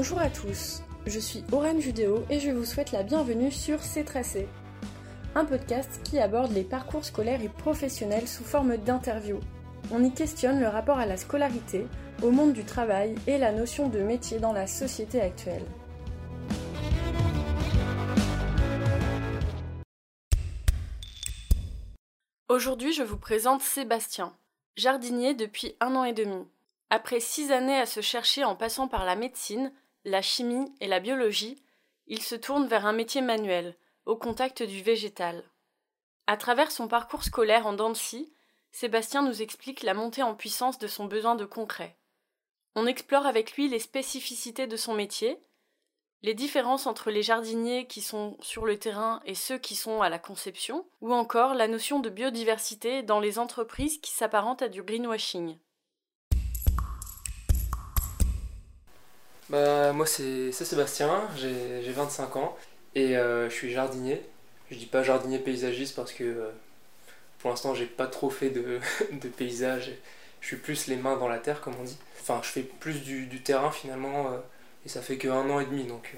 Bonjour à tous, je suis Aurane Judéo et je vous souhaite la bienvenue sur C'est Tracé, un podcast qui aborde les parcours scolaires et professionnels sous forme d'interviews. On y questionne le rapport à la scolarité, au monde du travail et la notion de métier dans la société actuelle. Aujourd'hui, je vous présente Sébastien, jardinier depuis un an et demi. Après six années à se chercher en passant par la médecine, la chimie et la biologie, il se tourne vers un métier manuel, au contact du végétal. À travers son parcours scolaire en Dancy, Sébastien nous explique la montée en puissance de son besoin de concret. On explore avec lui les spécificités de son métier, les différences entre les jardiniers qui sont sur le terrain et ceux qui sont à la conception, ou encore la notion de biodiversité dans les entreprises qui s'apparentent à du greenwashing. Bah, moi, c'est Sébastien, j'ai 25 ans et euh, je suis jardinier. Je dis pas jardinier paysagiste parce que euh, pour l'instant, j'ai pas trop fait de, de, paysage. Je suis plus les mains dans la terre, comme on dit. Enfin, je fais plus du, du terrain finalement euh, et ça fait que un an et demi donc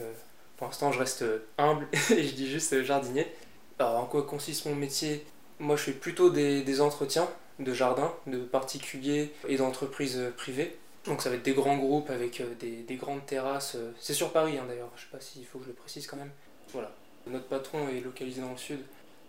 pour l'instant, je reste humble et je dis juste jardinier. Alors, en quoi consiste mon métier? Moi, je fais plutôt des, des entretiens de jardins, de particuliers et d'entreprises privées. Donc ça va être des grands groupes avec euh, des, grandes terrasses. Euh, c'est sur Paris hein, d'ailleurs, je sais pas s'il faut que je le précise quand même. Voilà. Notre patron est localisé dans le sud,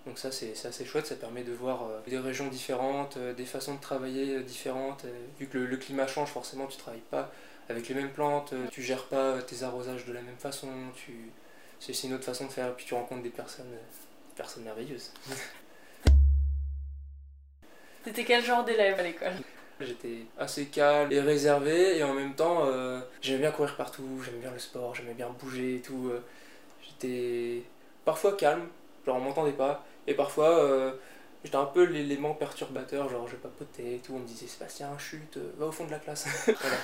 donc ça c'est assez chouette, ça permet de voir euh, des régions différentes, des façons de travailler différentes. Vu que le, climat change, forcément tu travailles pas avec les mêmes plantes, tu gères pas tes arrosages de la même façon, tu... c'est une autre façon de faire, puis tu rencontres des personnes, des personnes merveilleuses. C'était quel genre d'élève à l'école? J'étais assez calme et réservé et en même temps euh, j'aimais bien courir partout, j'aimais bien le sport, j'aimais bien bouger et tout. Euh. J'étais parfois calme, genre on m'entendait pas, et parfois euh, j'étais un peu l'élément perturbateur, genre je papotais et tout, on me disait Sébastien chute, va au fond de la classe. voilà.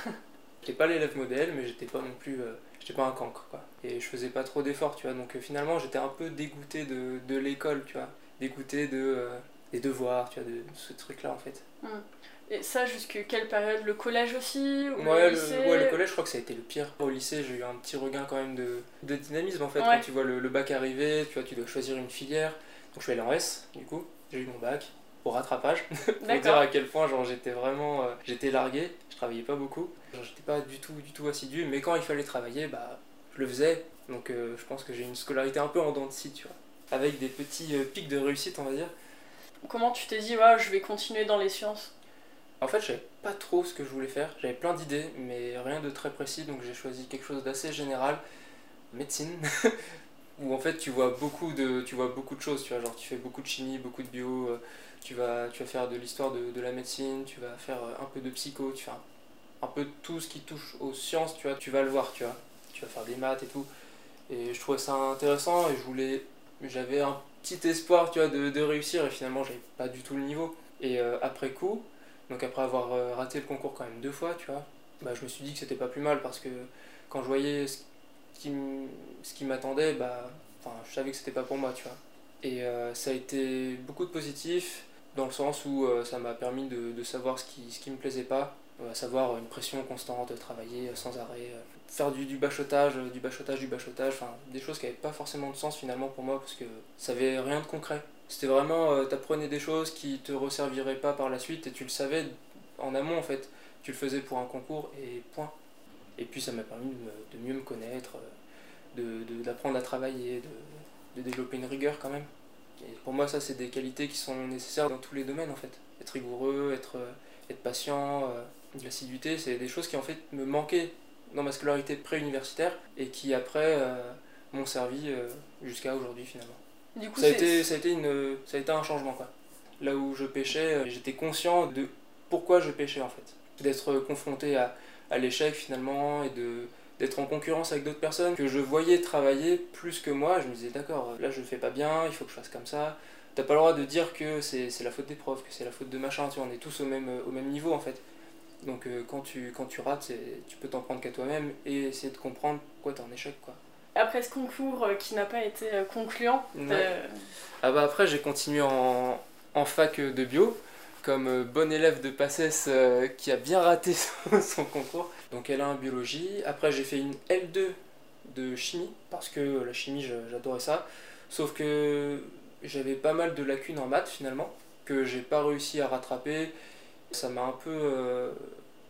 J'étais pas l'élève modèle mais j'étais pas non plus, j'étais pas un cancre quoi. Et je faisais pas trop d'efforts tu vois, donc finalement j'étais un peu dégoûté de, de l'école tu vois, dégoûté de, des devoirs tu vois, de, ce truc là en fait. Mmh. Et ça, jusqu'à quelle période? Le collège aussi ou ouais, le, ouais, le collège, je crois que ça a été le pire. Au lycée, j'ai eu un petit regain quand même de, de dynamisme en fait. Quand tu vois le, bac arriver, tu vois, tu dois choisir une filière. Donc je suis allé en S, du coup, j'ai eu mon bac au rattrapage. Pour dire à quel point genre j'étais vraiment euh, j'étais largué. Je travaillais pas beaucoup. J'étais pas du tout du tout assidu. Mais quand il fallait travailler bah je le faisais. Donc euh, je pense que j'ai une scolarité un peu en dents de scie tu vois. Avec des petits euh, pics de réussite on va dire comment tu t'es dit je vais continuer dans les sciences? En fait, je savais pas trop ce que je voulais faire. J'avais plein d'idées, mais rien de très précis, donc j'ai choisi quelque chose d'assez général, médecine, où en fait tu vois beaucoup de, tu vois beaucoup de choses. Tu vois, genre tu fais beaucoup de chimie, beaucoup de bio. Euh, tu vas, tu vas faire de l'histoire de, la médecine. Tu vas faire euh, un peu de psycho. Tu fais un, peu de tout ce qui touche aux sciences. Tu vois, tu vas le voir. Tu vois, tu vas faire des maths et tout. Et je trouvais ça intéressant et je voulais, j'avais un petit espoir, tu vois, de, réussir. Et finalement, j'avais pas du tout le niveau. Et euh, après coup donc après avoir euh, raté le concours quand même deux fois, tu vois, bah, je me suis dit que c'était pas plus mal parce que quand je voyais ce qui, m'attendait, bah, je savais que c'était pas pour moi, tu vois. Et euh, ça a été beaucoup de positif dans le sens où ça m'a permis de, de, savoir ce qui, ce qui me plaisait pas, à savoir une pression constante, travailler sans arrêt, faire du, du bachotage, du bachotage, du bachotage, enfin des choses qui n'avaient pas forcément de sens finalement pour moi parce que ça avait rien de concret. C'était vraiment, euh, t'apprenais des choses qui te resserviraient pas par la suite et tu le savais en amont en fait. Tu le faisais pour un concours et point. Et puis ça m'a permis de, mieux me connaître, euh, d'apprendre de, à travailler, de, développer une rigueur quand même. Et pour moi, ça, c'est des qualités qui sont nécessaires dans tous les domaines en fait. Être rigoureux, être, euh, être patient, de l'assiduité, c'est des choses qui en fait me manquaient dans ma scolarité pré-universitaire et qui après m'ont servi jusqu'à aujourd'hui finalement ça, a été, ça, a été une, ça a été un changement. Quoi. Là où je pêchais, euh, j'étais conscient de pourquoi je pêchais en fait. D'être confronté à, à l'échec finalement et de d'être en concurrence avec d'autres personnes que je voyais travailler plus que moi. Je me disais d'accord, là je fais pas bien, il faut que je fasse comme ça. T'as pas le droit de dire que c'est la faute des profs, que c'est la faute de machin, tu vois, on est tous au même, au même niveau en fait. Donc euh, quand, tu, quand tu rates, tu peux t'en prendre qu'à toi-même et essayer de comprendre pourquoi t'es en échec quoi après ce concours euh, qui n'a pas été euh, concluant Ah bah après j'ai continué en, en, fac de bio. comme euh, bon élève de PACES qui a bien raté son, concours. Donc elle a un biologie. Après j'ai fait une L2 de chimie, parce que la chimie j'adorais ça. Sauf que j'avais pas mal de lacunes en maths finalement, que j'ai pas réussi à rattraper. Ça m'a un peu,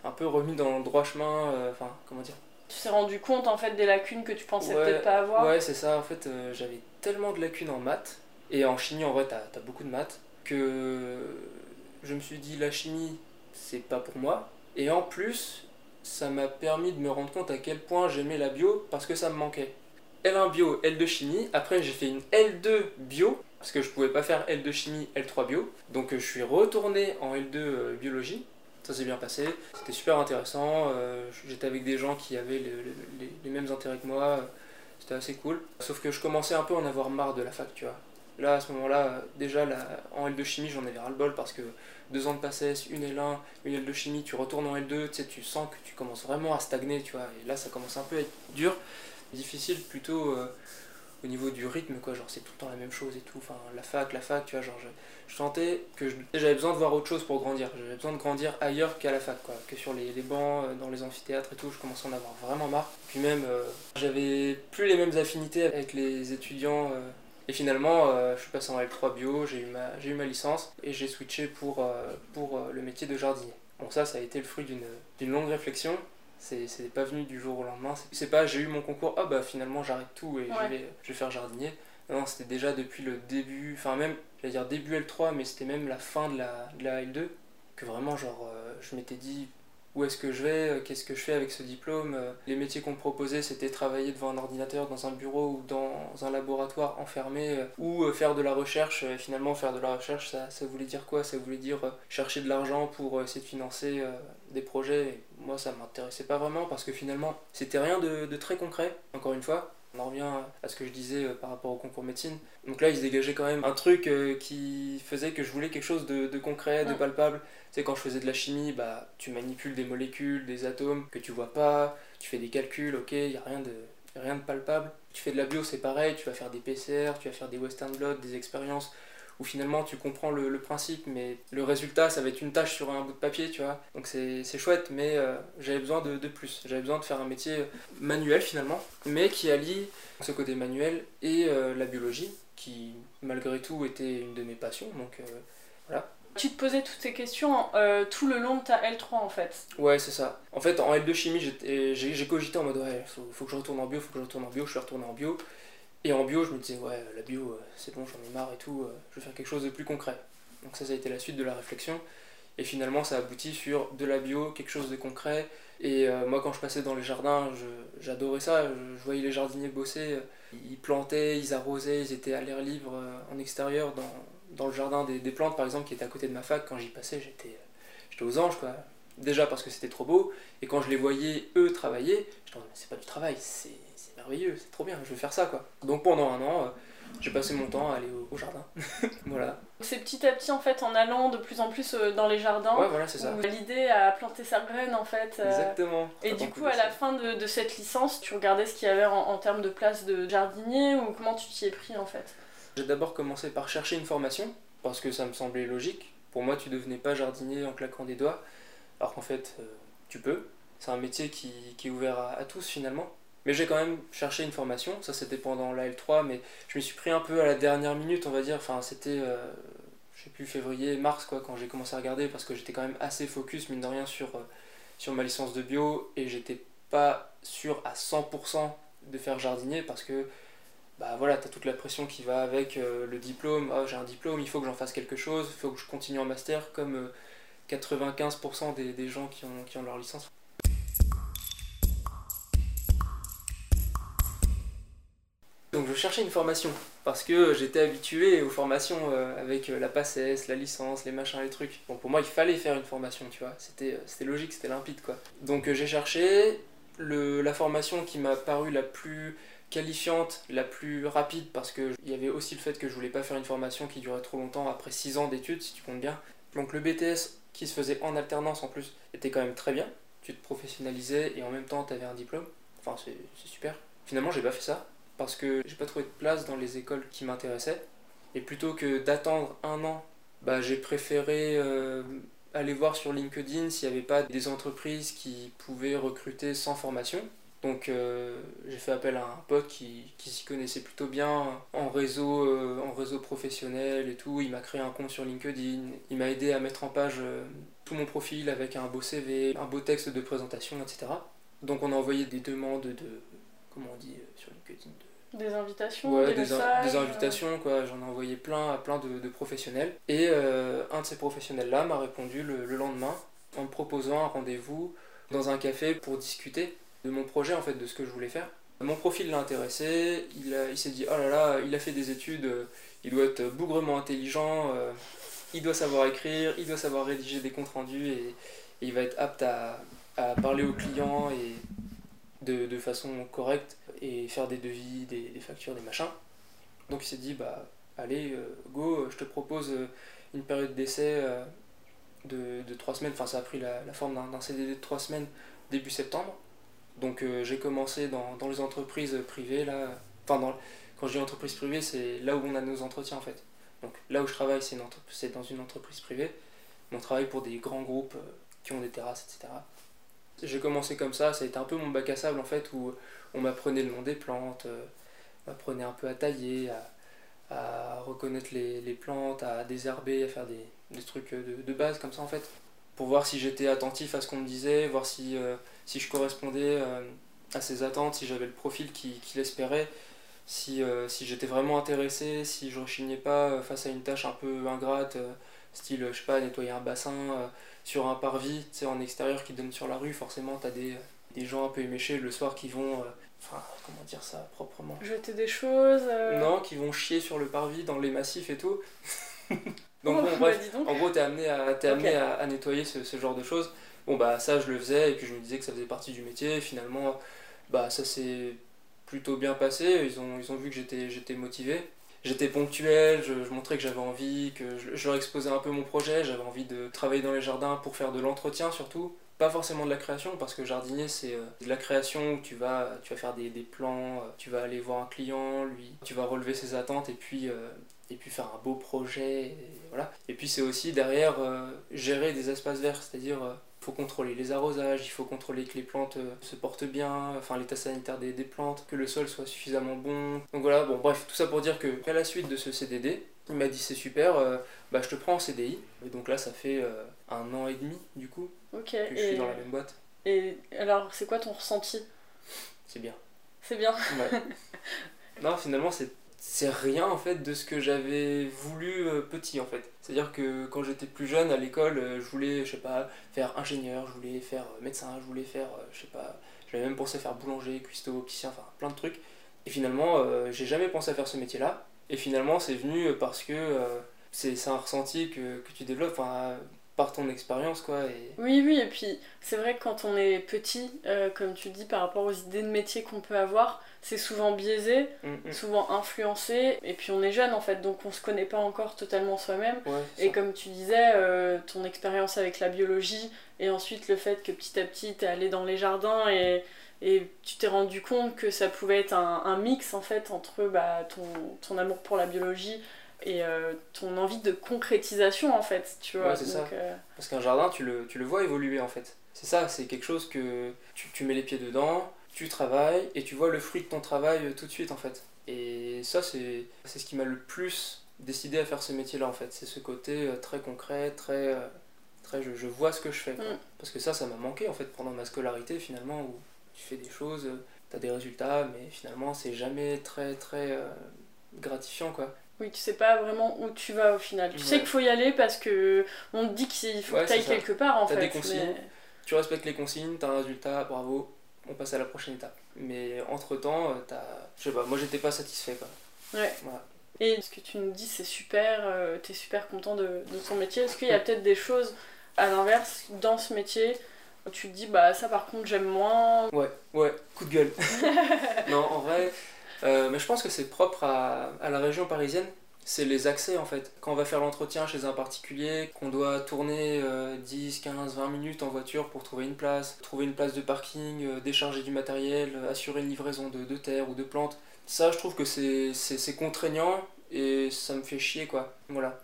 un peu remis dans le droit chemin, enfin comment dire, tu t'es rendu compte en fait des lacunes que tu pensais peut-être pas avoir Ouais, c'est ça. En fait, euh, j'avais tellement de lacunes en maths, et en chimie, en vrai, t'as as beaucoup de maths, que je me suis dit, la chimie, c'est pas pour moi. Et en plus, ça m'a permis de me rendre compte à quel point j'aimais la bio parce que ça me manquait. L1 bio, L2 chimie. Après, j'ai fait une L2 bio parce que je pouvais pas faire L2 chimie, L3 bio. Donc, je suis retourné en L2 euh, biologie ça s'est bien passé. C'était super intéressant. Euh, j'étais avec des gens qui avaient les, mêmes intérêts que moi. C'était assez cool. Sauf que je commençais un peu à en avoir marre de la fac, tu vois. Là, à ce moment-là, déjà en L2 chimie, j'en avais ras-le-bol parce que deux ans de passesse, une L1, une L2 chimie, tu retournes en L2, tu sais, tu sens que tu commences vraiment à stagner, tu vois. Et là, ça commence un peu à être dur. Difficile plutôt euh, au niveau du rythme, quoi. Genre, c'est tout le temps la même chose et tout. Enfin, la fac, la fac, tu vois, genre, je, sentais que j'avais besoin de voir autre chose pour grandir. J'avais besoin de grandir ailleurs qu'à la fac, quoi. Que sur les, les, bancs, euh, dans les amphithéâtres et tout, je commençais à en avoir vraiment marre. Puis même, euh, j'avais plus les mêmes affinités avec les étudiants. Euh, et finalement, je suis passé en L3 bio, j'ai eu, ma, eu ma licence et j'ai switché pour, pour le métier de jardinier. Bon, ça, ça a été le fruit d'une longue réflexion c'est pas venu du jour au lendemain. C'est pas j'ai eu mon concours, ah bah finalement j'arrête tout et je, vais, je vais faire jardinier. Non, c'était déjà depuis le début, enfin même, j'allais dire début L3, mais c'était même la fin de la, de la L2, que vraiment, genre, euh, je m'étais dit, où est-ce que je vais, euh, qu'est-ce que je fais avec ce diplôme. Euh, les métiers qu'on me proposait, c'était travailler devant un ordinateur dans un bureau ou dans un laboratoire enfermé, ou faire de la recherche. Et finalement, faire de la recherche, ça, ça voulait dire quoi? Ça voulait dire chercher de l'argent pour essayer de financer des projets. moi, ça m'intéressait pas vraiment parce que finalement, c'était rien de, de très concret, encore une fois. On en revient à ce que je disais euh, par rapport au concours médecine. Donc là, il se dégageait quand même un truc euh, qui faisait que je voulais quelque chose de, concret, de palpable. Tu sais, quand je faisais de la chimie, bah, tu manipules des molécules, des atomes que tu vois pas, tu fais des calculs, ok, il n'y a rien de, rien de palpable. Tu fais de la bio, c'est pareil, tu vas faire des PCR, tu vas faire des western blot, des expériences où finalement tu comprends le, principe, mais le résultat, ça va être une tâche sur un bout de papier, tu vois. Donc c'est chouette, mais euh, j'avais besoin de, plus. J'avais besoin de faire un métier manuel finalement, mais qui allie ce côté manuel et euh, la biologie, qui malgré tout était une de mes passions. Donc euh, voilà. Tu te posais toutes ces questions tout le long de ta L3 en fait. Ouais, c'est ça. En fait, en L2 chimie, j'ai cogité en mode ouais, faut, faut, que je retourne en bio, faut que je retourne en bio, je suis retourné en bio. Et en bio, je me disais, ouais, la bio, euh, c'est bon, j'en ai marre et tout, euh, je vais faire quelque chose de plus concret. Donc ça, ça a été la suite de la réflexion. Et finalement, ça aboutit sur de la bio, quelque chose de concret. Et euh, moi, quand je passais dans les jardins, j'adorais ça. Je, voyais les jardiniers bosser. Ils plantaient, ils arrosaient, ils étaient à l'air libre en extérieur, dans, dans le jardin des, des, plantes, par exemple, qui était à côté de ma fac. Quand j'y passais, j'étais aux anges, quoi. Déjà parce que c'était trop beau. Et quand je les voyais, eux, travailler, je me disais, c'est pas du travail, c'est merveilleux, c'est trop bien, je vais faire ça quoi. Donc pendant un an, euh, j'ai passé mon temps à aller au, jardin. voilà. C'est petit à petit en fait en allant de plus en plus euh, dans les jardins. Ouais, voilà, c'est ça. L'idée à planter sa graine en fait. Euh, Exactement. Et du coup, à la fin de, cette licence, tu regardais ce qu'il y avait en, termes de place de jardinier ou comment tu t'y es pris en fait? J'ai d'abord commencé par chercher une formation parce que ça me semblait logique. Pour moi, tu devenais pas jardinier en claquant des doigts, alors qu'en fait, tu peux. C'est un métier qui, qui est ouvert à tous finalement. Mais j'ai quand même cherché une formation, ça c'était pendant la L3, mais je me suis pris un peu à la dernière minute, on va dire. Enfin, c'était, euh, je sais plus, février, mars, quoi, quand j'ai commencé à regarder, parce que j'étais quand même assez focus, mine de rien, sur, euh, sur ma licence de bio, et j'étais pas sûr à 100% de faire jardinier, parce que, bah voilà, t'as toute la pression qui va avec euh, le diplôme. Oh, j'ai un diplôme, il faut que j'en fasse quelque chose, il faut que je continue en master, comme 95% des, des, gens qui ont, qui ont leur licence. Donc je cherchais une formation parce que j'étais habitué aux formations euh, avec euh, la PACES, la licence, les machins, les trucs. Donc pour moi il fallait faire une formation, tu vois. C'était, euh, logique, c'était limpide quoi. Donc j'ai cherché le, la formation qui m'a paru la plus qualifiante, la plus rapide parce qu'il y avait aussi le fait que je voulais pas faire une formation qui durait trop longtemps après 6 ans d'études si tu comptes bien. Donc le BTS qui se faisait en alternance en plus était quand même très bien. Tu te professionnalisais et en même temps tu avais un diplôme. Enfin c'est super. Finalement j'ai pas fait ça parce que j'ai pas trouvé de place dans les écoles qui m'intéressaient. Et plutôt que d'attendre un an bah, j'ai préféré euh, aller voir sur LinkedIn s'il n'y avait pas des entreprises qui pouvaient recruter sans formation. Donc euh, j'ai fait appel à un pote qui, qui s'y connaissait plutôt bien en réseau, euh, en réseau professionnel et tout. Il m'a créé un compte sur LinkedIn. Il m'a aidé à mettre en page tout mon profil avec un beau CV, un beau texte de présentation, etc. Donc on a envoyé des demandes de... Comment on dit sur LinkedIn Des invitations Ouais, des, des, in- des invitations, quoi. J'en ai envoyé plein à plein de, de professionnels. Et euh, un de ces professionnels-là m'a répondu le, le lendemain en me proposant un rendez-vous dans un café pour discuter de mon projet, en fait, de ce que je voulais faire. Mon profil l'a intéressé, il, il s'est dit, oh là là, il a fait des études, euh, il doit être bougrement intelligent, euh, il doit savoir écrire, il doit savoir rédiger des comptes rendus et, et il va être apte à, à parler aux clients et de, de façon correcte et faire des devis, des, factures, des machins. Donc il s'est dit, bah allez, euh, go, je te propose euh, une période d'essai euh, de, de 3 semaines, enfin ça a pris la, forme d'un CDD de 3 semaines début septembre. Donc j'ai commencé dans, dans les entreprises privées, là, enfin quand je dis entreprise privée, c'est là où on a nos entretiens en fait. Donc là où je travaille, c'est dans une entreprise privée, on travaille pour des grands groupes qui ont des terrasses, etc. J'ai commencé comme ça, ça a été un peu mon bac à sable en fait, où on m'apprenait le nom des plantes, euh, m'apprenait un peu à tailler, à, à reconnaître les, les plantes, à désherber, à faire des, des trucs de, de base comme ça en fait, pour voir si j'étais attentif à ce qu'on me disait, voir si, euh, si je correspondais euh, à ses attentes, si j'avais le profil qu'il qu'il espérait, si, euh, si j'étais vraiment intéressé, si je rechignais pas euh, face à une tâche un peu ingrate, euh, style, je sais pas, nettoyer un bassin euh, sur un parvis, en extérieur qui donne sur la rue, forcément t'as des, des gens un peu éméchés le soir qui vont, euh, enfin, comment dire ça proprement Jeter des choses. euh, non, qui vont chier sur le parvis dans les massifs et tout. Donc oh, bon, bah, bref, dis donc. en gros, t'es amené, à, t'es amené à, à nettoyer ce, ce genre de choses. Bon, bah ça, je le faisais, et puis je me disais que ça faisait partie du métier. Et finalement, bah ça s'est plutôt bien passé. Ils ont, ils ont vu que j'étais, j'étais motivé. J'étais ponctuel, je, je montrais que j'avais envie, que je, je leur exposais un peu mon projet. J'avais envie de travailler dans les jardins pour faire de l'entretien surtout. Pas forcément de la création, parce que jardinier, c'est euh, de la création où tu vas, faire des, des plans, euh, tu vas aller voir un client, lui, tu vas relever ses attentes, et puis euh, faire un beau projet, et puis c'est aussi derrière gérer des espaces verts, c'est-à-dire il faut contrôler les arrosages, il faut contrôler que les plantes se portent bien, enfin l'état sanitaire des, plantes, que le sol soit suffisamment bon. Donc voilà, bon bref, tout ça pour dire que la suite de ce CDD, il m'a dit c'est super, euh, bah je te prends en CDI. Et donc là ça fait euh, un an et demi du coup Ok. que je Et, suis dans la même boîte. et alors, c'est quoi ton ressenti? C'est bien. C'est bien. Ouais. non, finalement, c'est c'est rien en fait de ce que j'avais voulu euh, petit en fait. C'est-à-dire que quand j'étais plus jeune à l'école, euh, je voulais, je sais pas, faire ingénieur, je voulais faire euh, médecin, je voulais faire, je sais pas, j'avais même pensé faire boulanger, cuistot, opticien, enfin plein de trucs. Et finalement, j'ai jamais pensé à faire ce métier-là. Et finalement, c'est venu parce que euh, c'est un ressenti que, que tu développes par ton expérience quoi. Et... Oui, oui, et puis c'est vrai que quand on est petit, euh, comme tu dis, par rapport aux idées de métier qu'on peut avoir, c'est souvent biaisé, Mm, mm. souvent influencé, et puis on est jeune en fait, donc on se connaît pas encore totalement soi-même. Ouais, Et comme tu disais, euh, ton expérience avec la biologie, et ensuite le fait que petit à petit t'es allé dans les jardins et, et tu t'es rendu compte que ça pouvait être un, un mix en fait entre bah, ton, ton amour pour la biologie et euh, ton envie de concrétisation en fait, tu vois. Ouais, c'est ça. Donc, euh, Parce qu'un jardin, tu le, tu le vois évoluer en fait. C'est ça, c'est quelque chose que tu, tu mets les pieds dedans, tu travailles et tu vois le fruit de ton travail euh, tout de suite en fait. Et ça, c'est ce qui m'a le plus décidé à faire ce métier-là en fait. C'est ce côté très concret, très. très je, je vois ce que je fais. quoi. Mm. Parce que ça, ça m'a manqué en fait pendant ma scolarité finalement où tu fais des choses, euh, t'as des résultats, mais finalement, c'est jamais très très euh, gratifiant quoi. Oui, tu sais pas vraiment où tu vas au final. Tu sais qu'il faut y aller parce que on te dit qu'il faut Ouais, que tu ailles quelque part en fait. des consignes. mais- tu respectes les consignes, t'as un résultat, bravo, on passe à la prochaine étape. Mais entre temps, t'as. Je sais pas, moi j'étais pas satisfait quoi. Ouais. Voilà. Et ce que tu nous dis, c'est super, euh, t'es super content de, de ton métier. Est-ce qu'il y a peut-être des choses à l'inverse dans ce métier tu te dis, bah ça par contre j'aime moins Ouais, ouais, coup de gueule. non, en vrai, euh, mais je pense que c'est propre à, à la région parisienne. C'est les accès en fait. Quand on va faire l'entretien chez un particulier, qu'on doit tourner euh, 10, 15, 20 minutes en voiture pour trouver une place, trouver une place de parking, euh, décharger du matériel, assurer une livraison de, de terre ou de plantes. Ça, je trouve que c'est contraignant et ça me fait chier quoi. Voilà.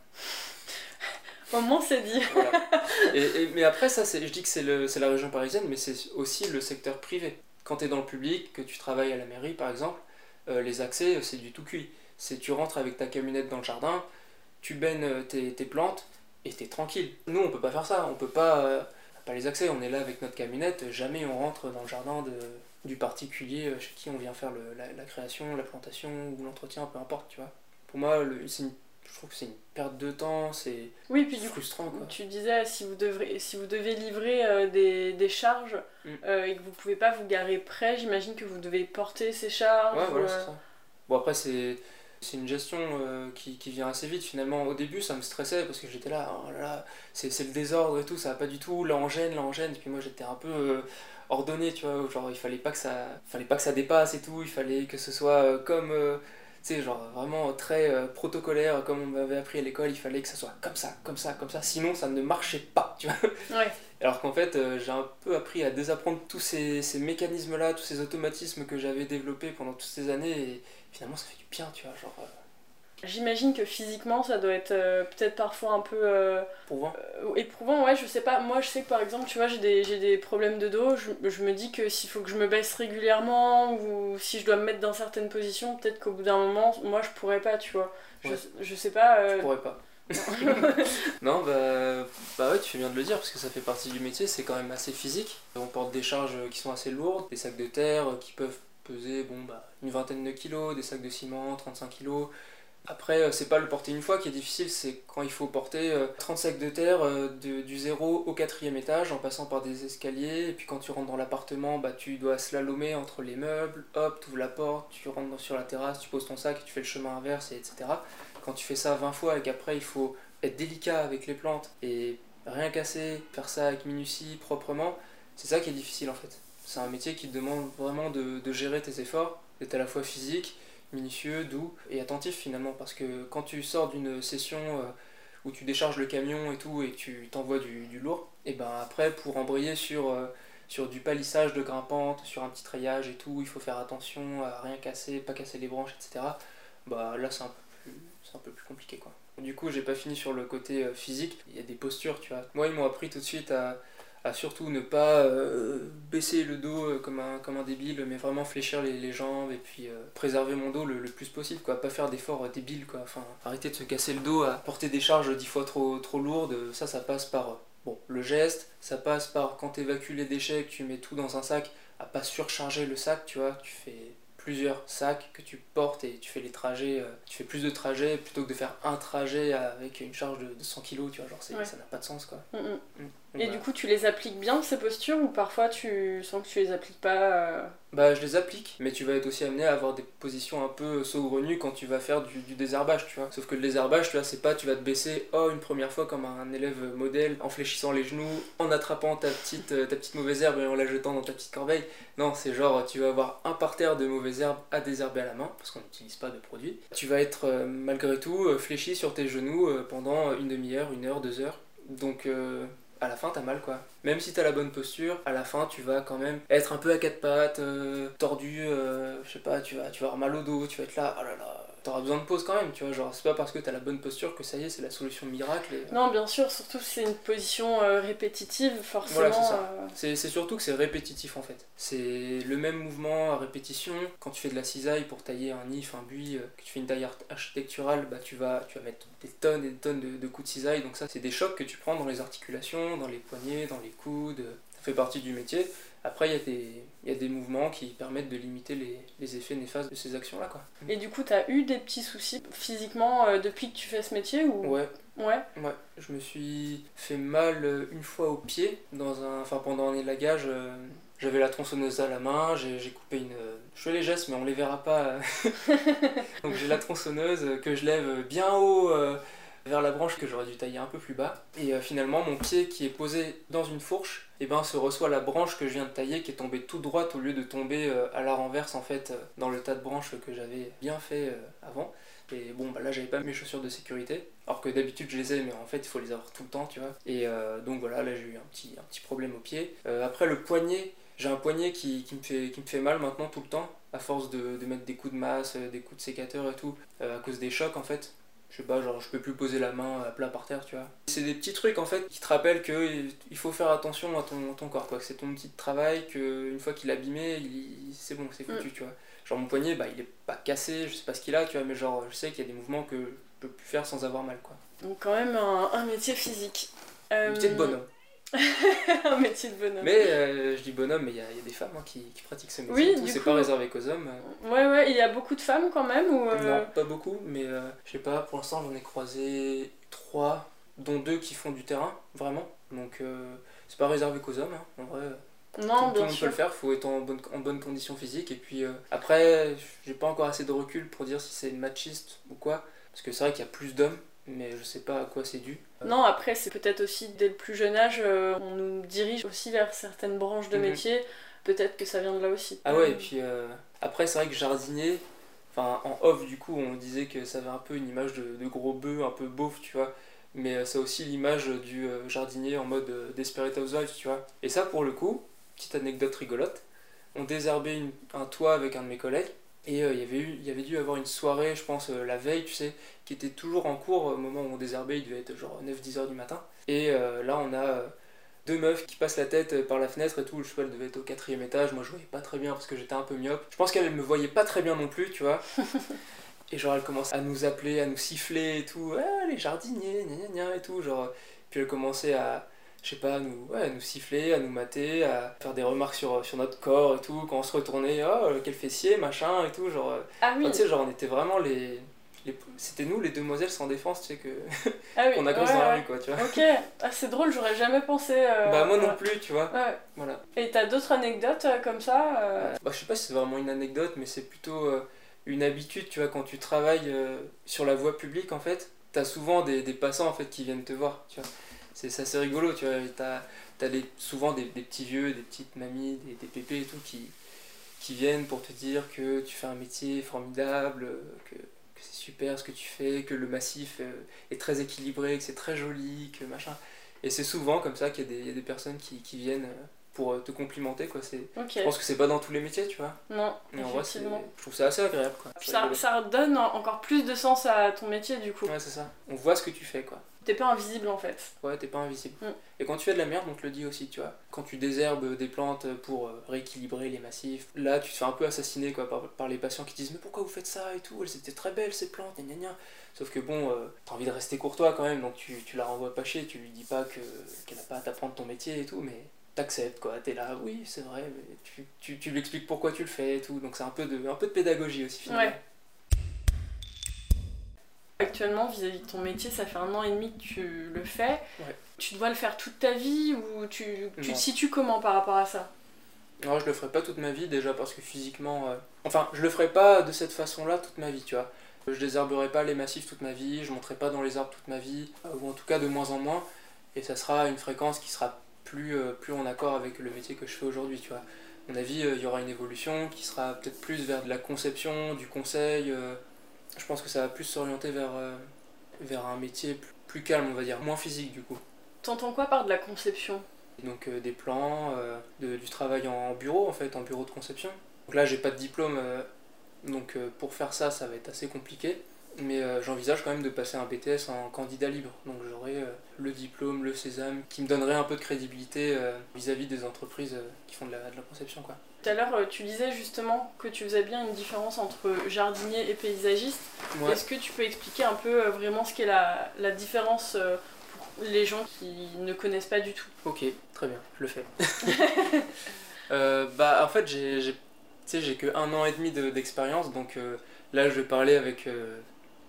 Au moins, c'est dit. Et, mais après, ça, je dis que c'est la région parisienne, mais c'est aussi le secteur privé. Quand tu es dans le public, que tu travailles à la mairie, par exemple, euh, les accès, c'est du tout cuit. C'est tu rentres avec ta camionnette dans le jardin, tu baignes tes, tes plantes, et t'es tranquille. Nous, on peut pas faire ça. On peut pas, euh, pas les accès. On est là avec notre camionnette. Jamais on rentre dans le jardin de, du particulier chez qui on vient faire le, la, création, la plantation ou l'entretien, peu importe, tu vois. Pour moi, le, c'est une je trouve que c'est une perte de temps, c'est oui, puis frustrant. Quoi. Tu disais, si vous, devrez, si vous devez livrer euh, des, des, charges mm. euh, et que vous pouvez pas vous garer près, j'imagine que vous devez porter ces charges. Ouais, voilà, c'est ça. Bon, après, c'est, c'est une gestion euh, qui, qui, vient assez vite finalement. Au début, ça me stressait parce que j'étais là, oh là, là c'est, c'est le désordre et tout, ça va pas du tout, là on gêne, là on gêne. Et puis moi, j'étais un peu ordonné, tu vois, genre il fallait pas que ça, fallait pas que ça dépasse et tout, il fallait que ce soit comme sais, genre vraiment très euh, protocolaire, comme on m'avait appris à l'école, il fallait que ça soit comme ça, comme ça, comme ça, sinon ça ne marchait pas, tu vois. Ouais. Alors qu'en fait, euh, j'ai un peu appris à désapprendre tous ces, ces mécanismes-là, tous ces automatismes que j'avais développés pendant toutes ces années, et finalement ça fait du bien, tu vois, genre... Euh, J'imagine que physiquement, ça doit être euh, peut-être parfois un peu. Euh, éprouvant. Euh, éprouvant, ouais, je sais pas. Moi, je sais que par exemple, tu vois, j'ai des, des problèmes de dos. Je, je me dis que s'il faut que je me baisse régulièrement ou si je dois me mettre dans certaines positions, peut-être qu'au bout d'un moment, moi, je pourrais pas, tu vois. Je, je sais pas. Je pourrais pas. non, bah, bah ouais, tu fais bien de le dire parce que ça fait partie du métier, c'est quand même assez physique. On porte des charges qui sont assez lourdes, des sacs de terre qui peuvent peser bon, bah, une vingtaine de kilos, des sacs de ciment, 35 kilos. Après, euh, c'est pas le porter une fois qui est difficile, c'est quand il faut porter 30 euh, sacs de terre euh, du 0 au 4 étage en passant par des escaliers. Et puis quand tu rentres dans l'appartement, bah, tu dois slalomer entre les meubles. Hop, tu ouvres la porte, tu rentres sur la terrasse, tu poses ton sac, tu fais le chemin inverse, et etc. Quand tu fais ça 20 fois et qu'après il faut être délicat avec les plantes et rien casser, faire ça avec minutie, proprement, c'est ça qui est difficile en fait. C'est un métier qui te demande vraiment de, de gérer tes efforts, d'être à la fois physique minutieux, doux et attentif finalement. Parce que quand tu sors d'une session euh, où tu décharges le camion et tout et tu t'envoies du, lourd, et ben après pour embrayer sur, euh, sur du palissage de grimpante, sur un petit treillage et tout, il faut faire attention à rien casser, pas casser les branches, etc. Bah là c'est un peu plus, c'est un peu plus compliqué quoi. Du coup j'ai pas fini sur le côté euh, physique, il y a des postures tu vois. Moi ils m'ont appris tout de suite à à surtout ne pas euh, baisser le dos euh, comme, un, débile, mais vraiment fléchir les, jambes et puis euh, préserver mon dos le, le, plus possible, quoi. Pas faire d'efforts débiles, quoi. Enfin, arrêter de se casser le dos à porter des charges dix fois trop, trop lourdes, ça, ça passe par bon, le geste, ça passe par quand tu évacues les déchets, que tu mets tout dans un sac, à pas surcharger le sac, tu vois, tu fais plusieurs sacs que tu portes et tu fais les trajets, tu fais plus de trajets plutôt que de faire un trajet avec une charge de, 100 kg, tu vois, genre ça n'a pas de sens quoi. Mm, mm. Mm. Et du coup, tu les appliques bien ces postures ou parfois tu sens que tu les appliques pas euh Bah, je les applique, mais tu vas être aussi amené à avoir des positions un peu saugrenues quand tu vas faire du, désherbage, tu vois. Sauf que le désherbage, tu vois, c'est pas tu vas te baisser oh une première fois comme un élève modèle en fléchissant les genoux, en attrapant ta petite, euh, ta petite mauvaise herbe et en la jetant dans ta petite corbeille. Non, c'est genre tu vas avoir un parterre de mauvaises herbes à désherber à la main parce qu'on n'utilise pas de produits. Tu vas être euh, malgré tout fléchi sur tes genoux pendant une demi-heure, une heure, deux heures. Donc à la fin t'as mal quoi. Même si t'as la bonne posture, à la fin tu vas quand même être un peu à quatre pattes, euh, tordu, euh, je sais pas, tu vas, tu vas avoir mal au dos, tu vas être là, oh là là, t'auras besoin de pause quand même, tu vois. Genre, c'est pas parce que t'as la bonne posture que ça y est, c'est la solution miracle. Et... Non, bien sûr, surtout si c'est une position euh, répétitive, forcément. Voilà, c'est euh. surtout que c'est répétitif en fait. C'est le même mouvement à répétition. Quand tu fais de la cisaille pour tailler un if, un buis, euh, que tu fais une taille architecturale, bah, tu, vas, tu vas mettre des tonnes et des tonnes de, de coups de cisaille. Donc, ça, c'est des chocs que tu prends dans les articulations, dans les poignets, dans les coudes. Ça fait partie du métier. Après, il y, a des, y a des mouvements qui permettent de limiter les, les effets néfastes de ces actions-là. Quoi. Et du coup, tu as eu des petits soucis physiquement euh, depuis que tu fais ce métier ou... Ouais. Ouais. Ouais. Je me suis fait mal euh, une fois au pied, dans un, enfin, pendant un élagage. Euh, j'avais la tronçonneuse à la main, j'ai coupé une. Je fais les gestes, mais on les verra pas. Donc j'ai la tronçonneuse que je lève bien haut vers la branche que j'aurais dû tailler un peu plus bas. Et euh, finalement, mon pied qui est posé dans une fourche, eh ben, se reçoit la branche que je viens de tailler qui est tombée tout droite au lieu de tomber euh, à la renverse en fait euh, dans le tas de branches que j'avais bien fait avant. Et bon, bah là, j'avais pas mes chaussures de sécurité. Alors que d'habitude, je les ai, mais en fait, il faut les avoir tout le temps, tu vois. Et donc voilà, là, j'ai eu un petit, problème au pied. après, le poignet, j'ai un poignet qui, me fait, me fait mal maintenant tout le temps, à force de, de mettre des coups de masse, des coups de sécateur et tout, à cause des chocs en fait je sais pas, genre je peux plus poser la main à plat par terre, tu vois. C'est des petits trucs en fait qui te rappellent que il faut faire attention à ton, ton corps, quoi. Que c'est ton petit travail, que une fois qu'il est abîmé, il, c'est bon, c'est foutu, tu vois. Genre mon poignet, bah il est pas cassé, je sais pas ce qu'il a, tu vois, mais genre je sais qu'il y a des mouvements que je peux plus faire sans avoir mal, quoi. Donc quand même un, un métier physique. Un métier de Euh, bonhomme. Un métier de bonhomme. Mais euh, je dis bonhomme, mais il y, a il y a des femmes hein, qui, qui pratiquent ce métier. Oui, c'est coup- pas réservé qu'aux hommes. Ouais, ouais, il y a beaucoup de femmes quand même ou euh, Non, pas beaucoup, mais euh, je sais pas, pour l'instant j'en ai croisé trois, dont deux qui font du terrain, vraiment. Donc c'est pas réservé qu'aux hommes, hein. en vrai. Non, tout le monde peut le faire, faut être en bonne, en bonne condition physique. Et puis après, j'ai pas encore assez de recul pour dire si c'est machiste ou quoi, parce que c'est vrai qu'il y a plus d'hommes, mais je sais pas à quoi c'est dû. Non, après, c'est peut-être aussi dès le plus jeune âge, euh, on nous dirige aussi vers certaines branches de Mhm. métier. Peut-être que ça vient de là aussi. Ah ouais, et puis euh, après, c'est vrai que jardinier, enfin en off, du coup, on disait que ça avait un peu une image de, de gros bœuf, un peu beauf, tu vois. Mais euh, ça a aussi l'image du euh, jardinier en mode euh, Desperate Housewives, tu vois. Et ça, pour le coup, petite anecdote rigolote, on désherbait une- un toit avec un de mes collègues. Et euh, il y avait eu, il y avait dû avoir une soirée, je pense, euh, la veille, tu sais, qui était toujours en cours au moment où on désherbait, il devait être genre 9-10 heures du matin. Et euh, là, on a deux meufs qui passent la tête par la fenêtre et tout. Je sais pas, elles devaient être au quatrième étage. Moi, je voyais pas très bien parce que j'étais un peu myope. Je pense qu'elles me voyaient pas très bien non plus, tu vois. et genre, elles commencent à nous appeler, à nous siffler et tout. Ah, les jardiniers, gna gna gna et tout. Genre, puis elles commençaient à, je sais pas, à nous, ouais, à nous siffler, à nous mater, à faire des remarques sur, sur notre corps et tout. Quand on se retournait, oh, quel fessier, machin et tout. Genre, euh, Ah oui, tu sais, genre, on était vraiment les. les- C'était nous, les demoiselles sans défense, tu sais, que ah oui. qu'on a ouais, dans la rue, quoi, tu vois. Ok, ah, c'est drôle, j'aurais jamais pensé. euh, Bah, moi non plus, tu vois. Ouais. Voilà. Et t'as d'autres anecdotes euh, comme ça euh, Bah, je sais pas si c'est vraiment une anecdote, mais c'est plutôt une habitude, tu vois, quand tu travailles sur la voie publique, en fait, t'as souvent des, des passants, en fait, qui viennent te voir, tu vois. C'est c'est assez rigolo, tu vois, t'as as des, souvent des, des petits vieux, des petites mamies, des, des pépés et tout, qui, qui viennent pour te dire que tu fais un métier formidable, que, que c'est super ce que tu fais, que le massif euh, est très équilibré, que c'est très joli, que machin. Et c'est souvent comme ça qu'il y, a des- il y a des personnes qui, qui viennent euh, pour euh, te complimenter, quoi. C'est je pense que c'est pas dans tous les métiers, tu vois. Non, Mais en vrai, je trouve ça assez agréable, quoi. Ça, ça donne en- encore plus de sens à ton métier du coup. Ouais, c'est ça. On voit ce que tu fais, quoi. T'es pas invisible en fait. Ouais, t'es pas invisible. Mm. Et quand tu fais de la merde, on te le dit aussi, tu vois. Quand tu désherbes des plantes pour euh, rééquilibrer les massifs, là, tu te fais un peu assassiner, quoi, par, par les patients qui disent Mais pourquoi vous faites ça et tout? Elles étaient très belles, ces plantes, gna gna gna. Sauf que bon, euh, t'as envie de rester courtois quand même, donc tu, tu la renvoies pas chier, tu lui dis pas que qu'elle a pas à t'apprendre ton métier et tout, mais t'acceptes, quoi. T'es là, oui, c'est vrai, mais tu, tu, tu lui expliques pourquoi tu le fais et tout. Donc c'est un peu de, un peu de pédagogie aussi, finalement. Ouais. Actuellement, vis-à-vis de ton métier, ça fait un an et demi que tu le fais. Ouais. Tu dois le faire toute ta vie ou tu, tu te situes comment par rapport à ça? Non, je le ferai pas toute ma vie déjà parce que physiquement. euh, Enfin, je le ferai pas de cette façon-là toute ma vie, tu vois. Je désherberai pas les massifs toute ma vie, je monterai pas dans les arbres toute ma vie, euh, ou en tout cas de moins en moins, et ça sera une fréquence qui sera plus, euh, plus en accord avec le métier que je fais aujourd'hui, tu vois. À mon avis, euh, il y aura une évolution qui sera peut-être plus vers de la conception, du conseil. euh, je pense que ça va plus s'orienter vers, euh, vers un métier plus, plus calme, on va dire, moins physique du coup. T'entends quoi par de la conception? Donc euh, des plans, euh, de- du travail en bureau en fait, en bureau de conception. Donc là j'ai pas de diplôme, donc pour faire ça ça va être assez compliqué. Mais j'envisage quand même de passer un BTS en candidat libre. Donc j'aurai le diplôme, le sésame, qui me donnerait un peu de crédibilité vis-à-vis des entreprises qui font de la, de la conception. Quoi. Tout à l'heure, euh, tu disais justement que tu faisais bien une différence entre jardinier et paysagiste. Ouais. Est-ce que tu peux expliquer un peu euh, vraiment ce qu'est la, la différence euh, pour les gens qui ne connaissent pas du tout? Ok, très bien, je le fais. Euh, bah en fait j'ai que un an et demi de- d'expérience donc euh, là je vais parler avec,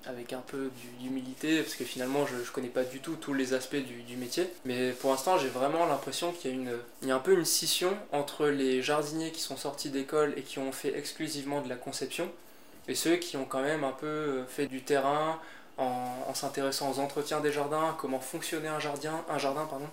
avec un peu d'humilité parce que finalement je, je connais pas du tout tous les aspects du, métier. Mais pour l'instant j'ai vraiment l'impression qu'il y a une il y a un peu une scission entre les jardiniers qui sont sortis d'école et qui ont fait exclusivement de la conception et ceux qui ont quand même un peu euh, fait du terrain en, s'intéressant aux entretiens des jardins, comment fonctionnait un jardin, un jardin pardon,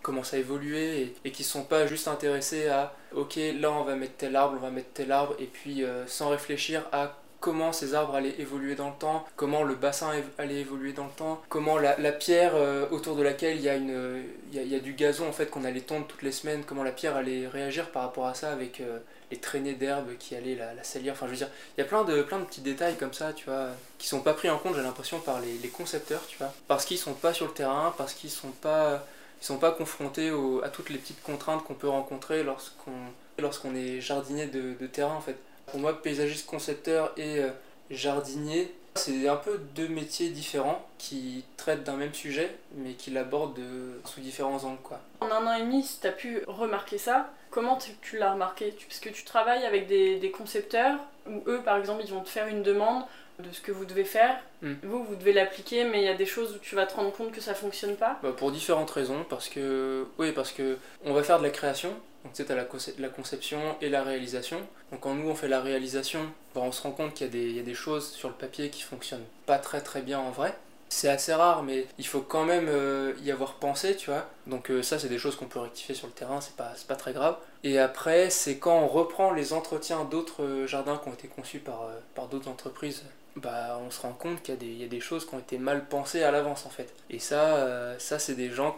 comment ça évoluait et, et qui sont pas juste intéressés à ok là on va mettre tel arbre, on va mettre tel arbre et puis euh, sans réfléchir à comment ces arbres allaient évoluer dans le temps, comment le bassin allait évoluer dans le temps, comment la, pierre euh, autour de laquelle il y, a une, il, y a, du gazon en fait qu'on allait tondre toutes les semaines, comment la pierre allait réagir par rapport à ça avec euh, les traînées d'herbe qui allaient la, salir. Enfin, je veux dire, il y a plein de, plein de petits détails comme ça, tu vois, qui sont pas pris en compte, j'ai l'impression, par les, les, concepteurs, tu vois, parce qu'ils sont pas sur le terrain, parce qu'ils sont pas, ils sont pas confrontés à toutes les petites contraintes qu'on peut rencontrer lorsqu'on lorsqu'on est jardinier de, de, terrain, en fait. Pour moi, paysagiste concepteur et euh, jardinier, c'est un peu deux métiers différents qui traitent d'un même sujet, mais qui l'abordent sous différents angles. Quoi. En un an et demi, tu as pu remarquer ça. Comment tu, l'as remarqué? Parce que tu travailles avec des, des, concepteurs, où eux, par exemple, ils vont te faire une demande de ce que vous devez faire. Hmm. Vous, vous devez l'appliquer, mais il y a des choses où tu vas te rendre compte que ça fonctionne pas bah, Pour différentes raisons. Parce que, oui, parce que on va faire de la création. Donc, tu sais, la, la conception et la réalisation. Donc, quand nous, on fait la réalisation, bah, on se rend compte qu'il y, y, a des choses sur le papier qui fonctionnent pas très très bien en vrai. C'est assez rare, mais il faut quand même euh, y avoir pensé, tu vois. Donc euh, ça, c'est des choses qu'on peut rectifier sur le terrain, c'est pas, pas très grave. Et après, c'est quand on reprend les entretiens d'autres euh, jardins qui ont été conçus par, par d'autres entreprises bah, on se rend compte qu'il y, a des choses qui ont été mal pensées à l'avance en fait. Et ça, euh, ça c'est des gens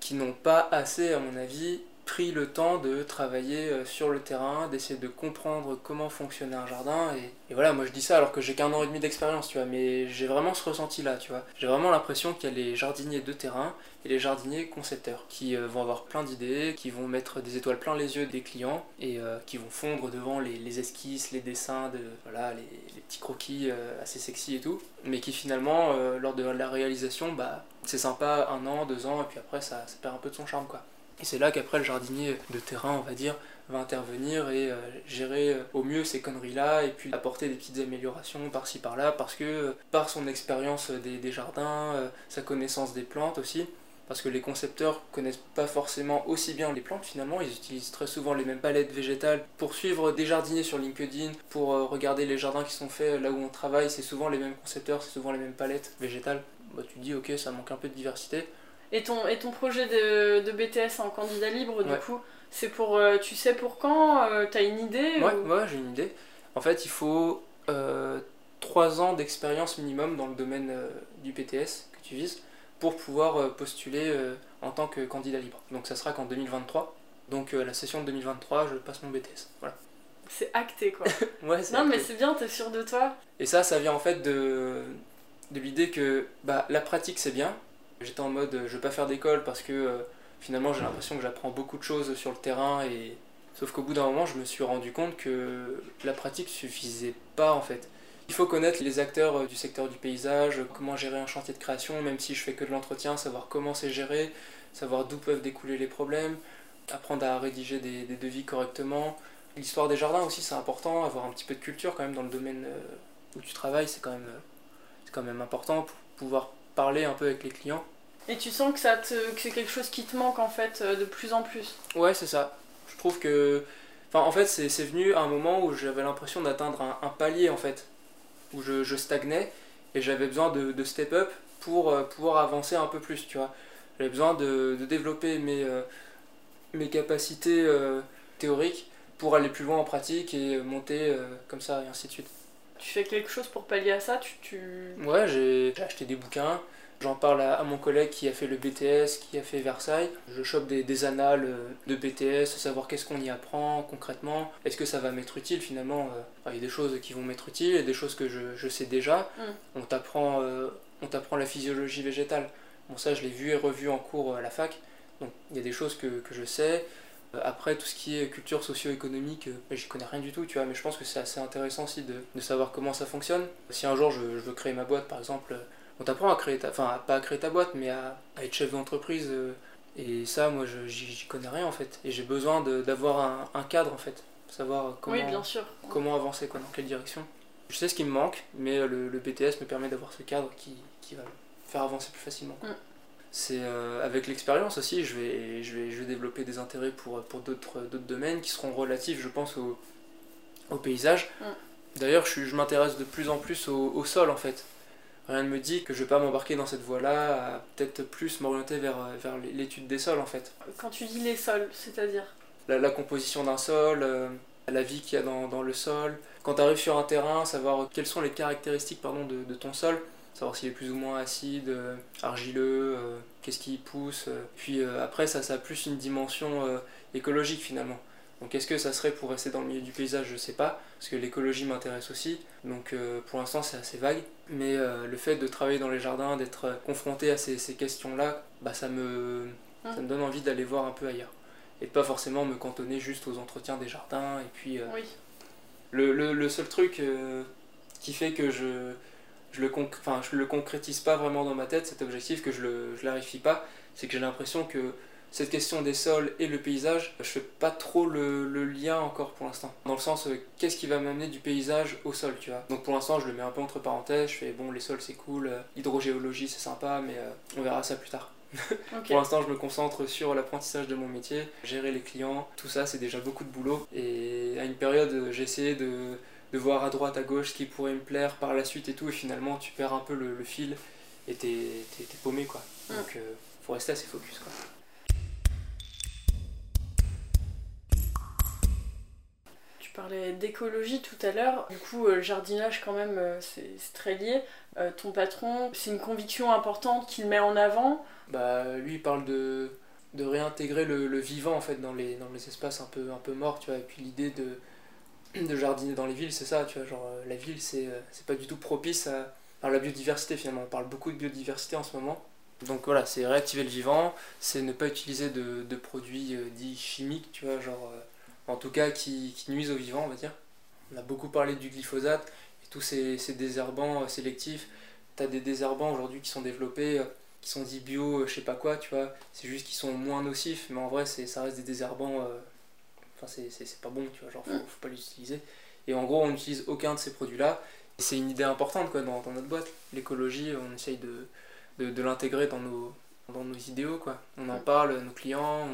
qui n'ont pas assez, à mon avis, pris le temps de travailler euh, sur le terrain, d'essayer de comprendre comment fonctionnait un jardin. Et, voilà, moi je dis ça alors que j'ai qu'un an et demi d'expérience, tu vois, mais j'ai vraiment ce ressenti là, tu vois. J'ai vraiment l'impression qu'il y a les jardiniers de terrain et les jardiniers concepteurs qui euh, vont avoir plein d'idées, qui vont mettre des étoiles plein les yeux des clients et euh, qui vont fondre devant les, esquisses, les dessins, de, voilà, les, petits croquis assez sexy et tout, mais qui finalement, lors de la réalisation, bah, c'est sympa un an, deux ans, et puis après ça perd un peu de son charme quoi. Et c'est là qu'après le jardinier de terrain, on va dire, va intervenir et euh, gérer euh, au mieux ces conneries-là et puis apporter des petites améliorations par-ci par-là parce que euh, par son expérience des, jardins, sa connaissance des plantes aussi, parce que les concepteurs connaissent pas forcément aussi bien les plantes finalement, ils utilisent très souvent les mêmes palettes végétales pour suivre des jardiniers sur LinkedIn, pour regarder les jardins qui sont faits là où on travaille, c'est souvent les mêmes concepteurs, c'est souvent les mêmes palettes végétales. Bah, tu te dis ok ça manque un peu de diversité, et ton, et ton projet de, de BTS en candidat libre, du coup, c'est pour. Euh, tu sais pour quand euh, T'as une idée Ouais, ouais j'ai une idée. En fait, il faut euh, 3 ans d'expérience minimum dans le domaine euh, du BTS que tu vises pour pouvoir postuler en tant que candidat libre. Donc ça sera qu'en 2023. Donc la session de 2023, je passe mon BTS. Voilà. C'est acté quoi. ouais, c'est Non, mais c'est bien, t'es sûr de toi. Et ça, ça vient en fait de, de l'idée que bah, la pratique c'est bien, J'étais en mode je veux pas faire d'école parce que euh, finalement j'ai l'impression que j'apprends beaucoup de choses sur le terrain et sauf qu'au bout d'un moment je me suis rendu compte que la pratique suffisait pas en fait. Il faut connaître les acteurs euh, du secteur du paysage, comment gérer un chantier de création, même si je fais que de l'entretien, savoir comment c'est géré, savoir d'où peuvent découler les problèmes, apprendre à rédiger des, devis correctement. L'histoire des jardins aussi c'est important, avoir un petit peu de culture quand même dans le domaine euh, où tu travailles, c'est quand quand même important pour pouvoir parler un peu avec les clients. Et tu sens que, ça te, que c'est quelque chose qui te manque en fait euh, de plus en plus Ouais, c'est ça. Je trouve que. Enfin, en fait, c'est, venu à un moment où j'avais l'impression d'atteindre un, palier en fait, où je, je stagnais et j'avais besoin de, de, step up pour euh, pouvoir avancer un peu plus, tu vois. J'avais besoin de, de développer mes, euh, mes capacités théoriques pour aller plus loin en pratique et monter comme ça et ainsi de suite. Tu fais quelque chose pour pallier à ça tu, tu... Ouais, j'ai acheté des bouquins. J'en parle à, mon collègue qui a fait le BTS, qui a fait Versailles. Je chope des, des annales euh, de BTS, savoir qu'est-ce qu'on y apprend concrètement. Est-ce que ça va m'être utile finalement euh, Il y a des choses qui vont m'être utiles et des choses que je, je sais déjà. Mm. On t'apprend euh, on t'apprend la physiologie végétale. Bon, ça, je l'ai vu et revu en cours à la fac. Donc, il y a des choses que, que je sais. Euh, après, tout ce qui est culture socio-économique, euh, j'y connais rien du tout, tu vois, mais je pense que c'est assez intéressant aussi de, de, savoir comment ça fonctionne. Si un jour je, veux créer ma boîte, par exemple, euh, on t'apprend à créer ta, enfin, pas à créer ta boîte, mais à, être chef d'entreprise. Et ça, moi, j'y connais rien en fait. Et j'ai besoin d'avoir un, un, cadre en fait. Savoir comment, bien sûr. comment avancer, quoi, dans quelle direction. Je sais ce qui me manque, mais le, le BTS me permet d'avoir ce cadre qui, qui, va faire avancer plus facilement. Mm c'est euh, avec l'expérience aussi, je vais, je, vais, je vais développer des intérêts pour, pour d'autres, domaines qui seront relatifs, je pense, au, au paysage. Mm. D'ailleurs, je, je m'intéresse de plus en plus au, au, sol en fait. Rien ne me dit que je vais pas m'embarquer dans cette voie-là, peut-être plus m'orienter vers, vers l'étude des sols en fait. Quand tu dis les sols, c'est-à-dire? La, la, composition d'un sol, euh, la vie qu'il y a dans, dans, le sol. Quand tu arrives sur un terrain, savoir quelles sont les caractéristiques pardon, de, de ton sol, savoir s'il est plus ou moins acide, argileux, qu'est-ce qui pousse. Puis après, ça, ça a plus une dimension écologique finalement. Donc est-ce que ça serait pour rester dans le milieu du paysage? Je sais pas, parce que l'écologie m'intéresse aussi. Donc euh, pour l'instant c'est assez vague. Mais euh, le fait de travailler dans les jardins, d'être confronté à ces, questions-là, bah, ça, me, ça me donne envie d'aller voir un peu ailleurs. Et pas forcément me cantonner juste aux entretiens des jardins. Et puis euh, oui. le, le, le, seul truc qui fait que je je le, enfin, je le concrétise pas vraiment dans ma tête, cet objectif, que je le je l'arifie pas, c'est que j'ai l'impression que cette question des sols et le paysage, je fais pas trop le, lien encore pour l'instant. Dans le sens, euh, qu'est-ce qui va m'amener du paysage au sol, tu vois? Donc pour l'instant, je le mets un peu entre parenthèses, je fais bon, les sols c'est cool, euh, hydrogéologie c'est sympa, mais euh, on verra ça plus tard. pour l'instant, je me concentre sur l'apprentissage de mon métier, gérer les clients, tout ça c'est déjà beaucoup de boulot. Et à une période, j'ai essayé de, de, voir à droite, à gauche ce qui pourrait me plaire par la suite et tout, et finalement tu perds un peu le, fil et t'es paumé quoi. Mm. Donc faut rester assez focus quoi. parlais d'écologie tout à l'heure. Du coup, le euh, jardinage, quand même, euh, c'est très lié. Euh, ton patron, c'est une conviction importante qu'il met en avant. Bah, lui, il parle de, de réintégrer le, vivant, en fait, dans les, dans les espaces un peu, un peu morts, tu vois. Et puis l'idée de, de jardiner dans les villes, c'est ça, tu vois. Genre, la ville, c'est pas du tout propice à, à la biodiversité, finalement. On parle beaucoup de biodiversité en ce moment. Donc voilà, c'est réactiver le vivant, c'est ne pas utiliser de, de produits dits chimiques, tu vois, genre en tout cas qui, nuisent aux vivants, on va dire. On a beaucoup parlé du glyphosate et tous ces, désherbants euh, sélectifs. Tu as des désherbants aujourd'hui qui sont développés, euh, qui sont dits bio, euh, je sais pas quoi, tu vois. C'est juste qu'ils sont moins nocifs, mais en vrai, ça reste des désherbants. Enfin, c'est pas bon, tu vois, genre, faut, faut pas l'utiliser. Et en gros, on n'utilise aucun de ces produits-là. C'est une idée importante quoi, dans, notre boîte. L'écologie, on essaye de, de, l'intégrer dans nos, dans nos idéaux, quoi. On en parle, nos clients,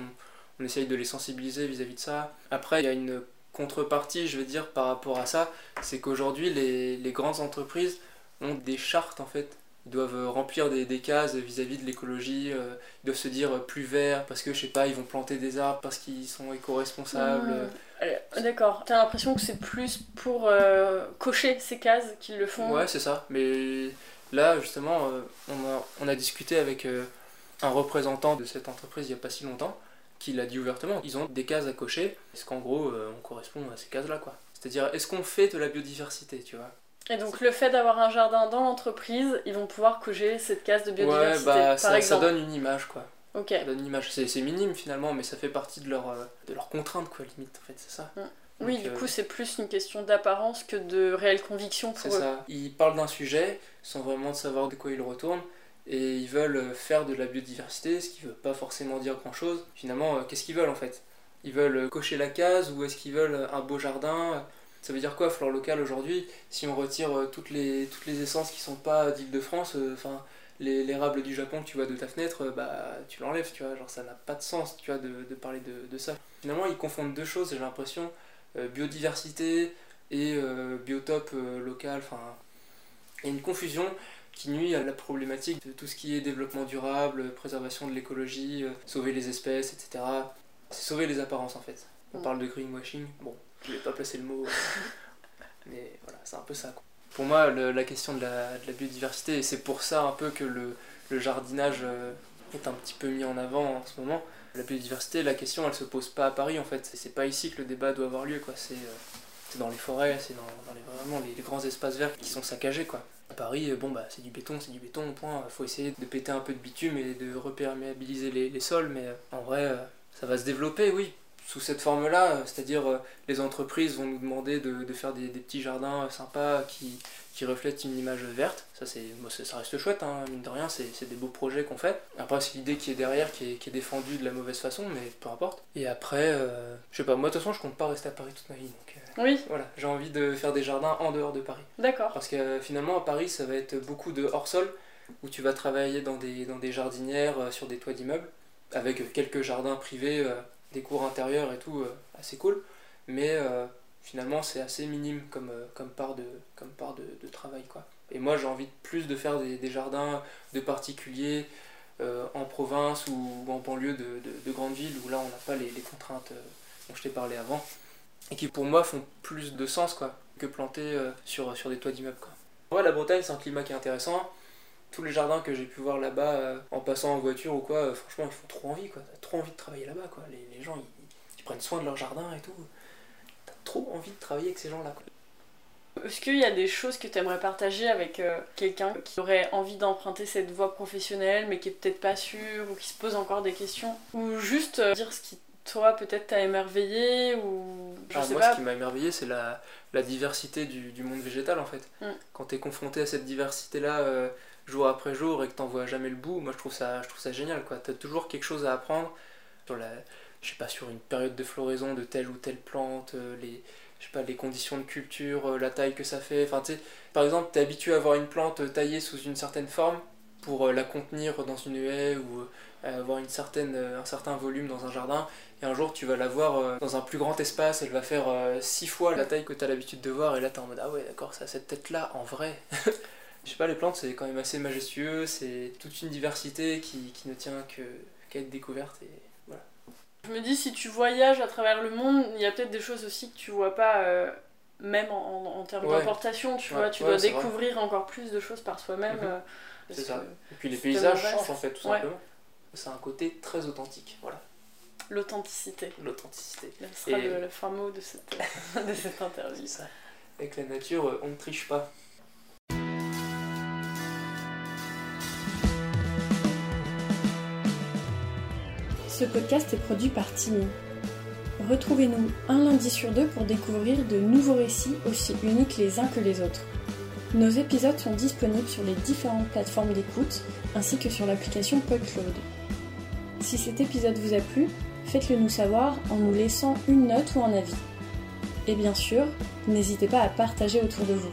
on essaye de les sensibiliser vis-à-vis de ça. Après, il y a une contrepartie, je vais dire, par rapport à ça, c'est qu'aujourd'hui, les, grandes entreprises ont des chartes, en fait. Ils doivent remplir des, cases vis-à-vis de l'écologie, euh, ils doivent se dire plus vert, parce que, je sais pas, ils vont planter des arbres parce qu'ils sont éco-responsables. Mmh. Euh, d'accord, t'as l'impression que c'est plus pour euh, cocher ces cases qu'ils le font? Ouais, c'est ça, mais là, justement, on, a, on a discuté avec un représentant de cette entreprise il n'y a pas si longtemps, qui l'a dit ouvertement, ils ont des cases à cocher, est-ce qu'en gros euh, on correspond à ces cases-là quoi. C'est-à-dire, est-ce qu'on fait de la biodiversité, tu vois? Et donc le fait d'avoir un jardin dans l'entreprise, ils vont pouvoir cocher cette case de biodiversité. Ouais, bah, ça, ça, donne une image quoi. Ok. Ça donne une image. C'est minime finalement, mais ça fait partie de leur, euh, de leur contrainte quoi, limite en fait, c'est ça. Mm. oui, du euh, coup c'est plus une question d'apparence que de réelle conviction pour eux. C'est ça. Ils parlent d'un sujet sans vraiment savoir de quoi ils retournent et ils veulent faire de la biodiversité, ce qui veut pas forcément dire grand chose. Finalement, euh, qu'est-ce qu'ils veulent en fait? Ils veulent cocher la case ou est-ce qu'ils veulent un beau jardin? Ça veut dire quoi, flore locale aujourd'hui Si on retire euh, toutes les, toutes les essences qui sont pas d'Île-de-France, euh, enfin. l'érable du Japon que tu vois de ta fenêtre, bah tu l'enlèves, tu vois, genre ça n'a pas de sens, tu vois, de, de parler de, de, ça. Finalement, ils confondent deux choses, j'ai l'impression, biodiversité et biotope local, enfin, il y a une confusion qui nuit à la problématique de tout ce qui est développement durable, préservation de l'écologie, euh, sauver les espèces, etc. C'est sauver les apparences en fait. On mm. parle de greenwashing, bon, je vais pas placer le mot, mais voilà, c'est un peu ça. Pour moi, la question de la, biodiversité, c'est pour ça un peu que le, jardinage euh, est un petit peu mis en avant en ce moment. La biodiversité, la question, elle se pose pas à Paris en fait. C'est pas ici que le débat doit avoir lieu, quoi. C'est euh, dans les forêts, c'est dans, les, vraiment les, grands espaces verts qui sont saccagés, quoi. À Paris, euh, bon bah c'est du béton, c'est du béton, point. Faut essayer de péter un peu de bitume et de reperméabiliser les, sols, mais euh, en vrai, euh, ça va se développer, oui, sous cette forme-là, c'est-à-dire les entreprises vont nous demander de, de faire des, des, petits jardins sympas qui, qui reflètent une image verte. Ça, c'est, ça reste chouette, hein, mine de rien, c'est, des beaux projets qu'on fait. Après, c'est l'idée qui est derrière qui est, qui est, défendue de la mauvaise façon, mais peu importe. Et après, je sais pas, moi de toute façon, je compte pas rester à Paris toute ma vie, donc oui. Voilà, j'ai envie de faire des jardins en dehors de Paris. D'accord. Parce que euh, finalement, à Paris, ça va être beaucoup de hors-sol, où tu vas travailler dans des, dans des jardinières, euh, sur des toits d'immeubles, avec quelques jardins privés, euh, des cours intérieurs et tout, assez cool. Mais finalement, c'est assez minime comme, comme part, de, comme part de, de travail. Quoi. Et moi, j'ai envie plus de faire des, jardins de particuliers. en province ou, en banlieue de, de, de, grandes villes où là on n'a pas les, contraintes dont je t'ai parlé avant et qui pour moi font plus de sens quoi que planter euh, sur, sur des toits d'immeubles. Ouais, la Bretagne c'est un climat qui est intéressant. Tous les jardins que j'ai pu voir là-bas euh, en passant en voiture ou quoi, euh, franchement ils font trop envie quoi. T'as trop envie de travailler là-bas quoi. Les, les gens ils, ils prennent soin de leur jardin et tout. T'as trop envie de travailler avec ces gens-là quoi. Est-ce qu'il y a des choses que tu aimerais partager avec euh, quelqu'un qui aurait envie d'emprunter cette voie professionnelle mais qui est peut-être pas sûr ou qui se pose encore des questions? Ou juste dire ce qui, toi, peut-être t'a émerveillé ou je Ah, sais moi, pas. ce qui m'a émerveillé, c'est la, la diversité du, du monde végétal en fait. Mm. Quand tu es confronté à cette diversité-là euh, jour après jour et que t'en vois jamais le bout, moi je trouve ça, je trouve ça génial. Tu as toujours quelque chose à apprendre sur la, je sais pas, sur une période de floraison de telle ou telle plante, euh, les, conditions de culture, euh, la taille que ça fait. Enfin, tu par exemple, tu es habitué à avoir une plante euh, taillée sous une certaine forme pour la contenir dans une haie ou avoir une certaine, un certain volume dans un jardin. Et un jour, tu vas la voir dans un plus grand espace, elle va faire six fois la taille que tu as l'habitude de voir, et là, tu es en mode Ah ouais, d'accord, ça a cette tête-là, en vrai. Je sais pas, les plantes, c'est quand même assez majestueux, c'est toute une diversité qui, qui ne tient que- qu'à être découverte. Et voilà. Je me dis, si tu voyages à travers le monde, il y a peut-être des choses aussi que tu vois pas, euh, même en, en- en termes Ouais. d'importation, tu Ouais, vois. Tu ouais, dois vrai. découvrir encore plus de choses par soi-même. Mhm. euh, C'est ça. Et puis les paysages changent en fait, tout simplement. C'est un côté très authentique, voilà, L'authenticité. l'authenticité. Ce sera Et- le, le fin mot de cette, de cette interview. C'est ça. Avec la nature, euh, on ne triche pas. Ce podcast est produit par Timmy. Retrouvez-nous un lundi sur deux pour découvrir de nouveaux récits aussi uniques les uns que les autres. Nos épisodes sont disponibles sur les différentes plateformes d'écoute ainsi que sur l'application PodCloud. Si cet épisode vous a plu, faites-le nous savoir en nous laissant une note ou un avis. Et bien sûr, n'hésitez pas à partager autour de vous.